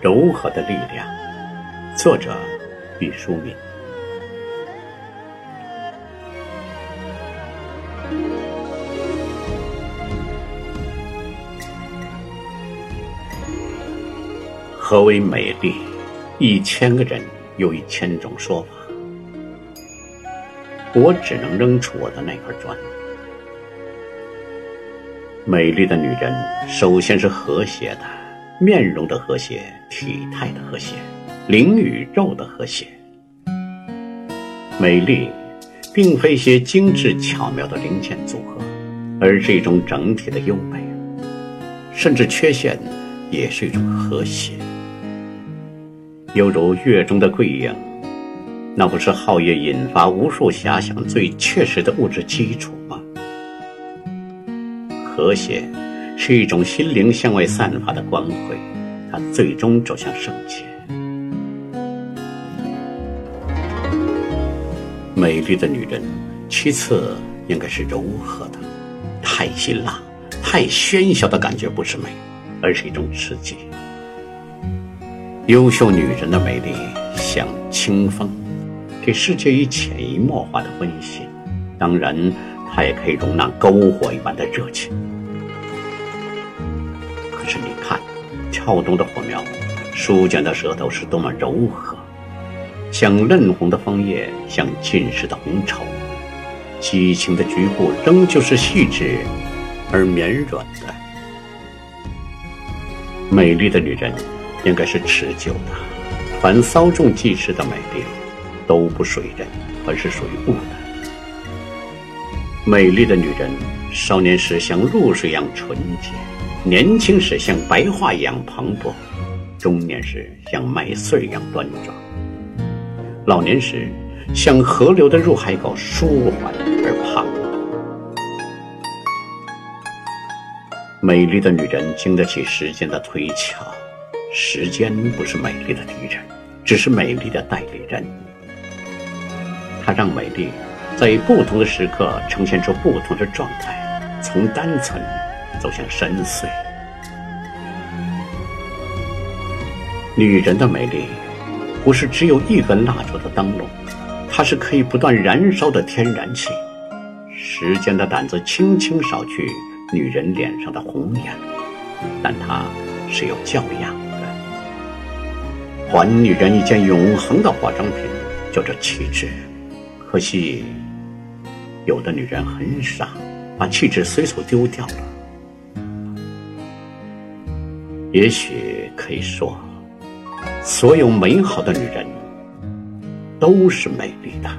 柔和的力量。作者：毕淑敏。何为美丽？一千个人有一千种说法。我只能扔出我的那块砖。美丽的女人，首先是和谐的，面容的和谐，体态的和谐，灵与肉的和谐。美丽，并非些精致巧妙的零件组合，而是一种整体的优美。甚至缺陷，也是一种和谐。犹如月中的桂影，那不是皓月引发无数遐想最确实的物质基础吗？和谐是一种心灵向外散发的光辉，它最终走向圣洁。美丽的女人，其次应该是柔和的。太辛辣、太喧嚣的感觉不是美，而是一种刺激。优秀女人的美丽像清风，给世界以潜移默化的温馨。当然，她也可以容纳篝火一般的热情。是你看，跳动的火苗，舒卷的舌头是多么柔和，像嫩红的枫叶，像浸湿的红绸。激情的局部仍旧是细致而绵软的。美丽的女人。应该是持久的，凡稍纵即逝的美丽，都不属于人，而是属于物的。美丽的女人，少年时像露水一样纯洁，年轻时像白桦一样蓬勃，中年时像麦穗一样端庄，老年时像河流的入海口，舒缓而磅礴。美丽的女人经得起时间的推敲。时间不是美丽的敌人，只是美丽的代理人。它让美丽在不同的时刻呈现出不同的状态，从单纯走向深邃。女人的美丽不是只有一根蜡烛的灯笼，它是可以不断燃烧的天然气。时间的胆子轻轻扫去女人脸上的红颜，但它是有教养的。还女人一件永恒的化妆品，叫做气质。可惜，有的女人很傻，把气质随手丢掉了。也许可以说，所有美好的女人都是美丽的。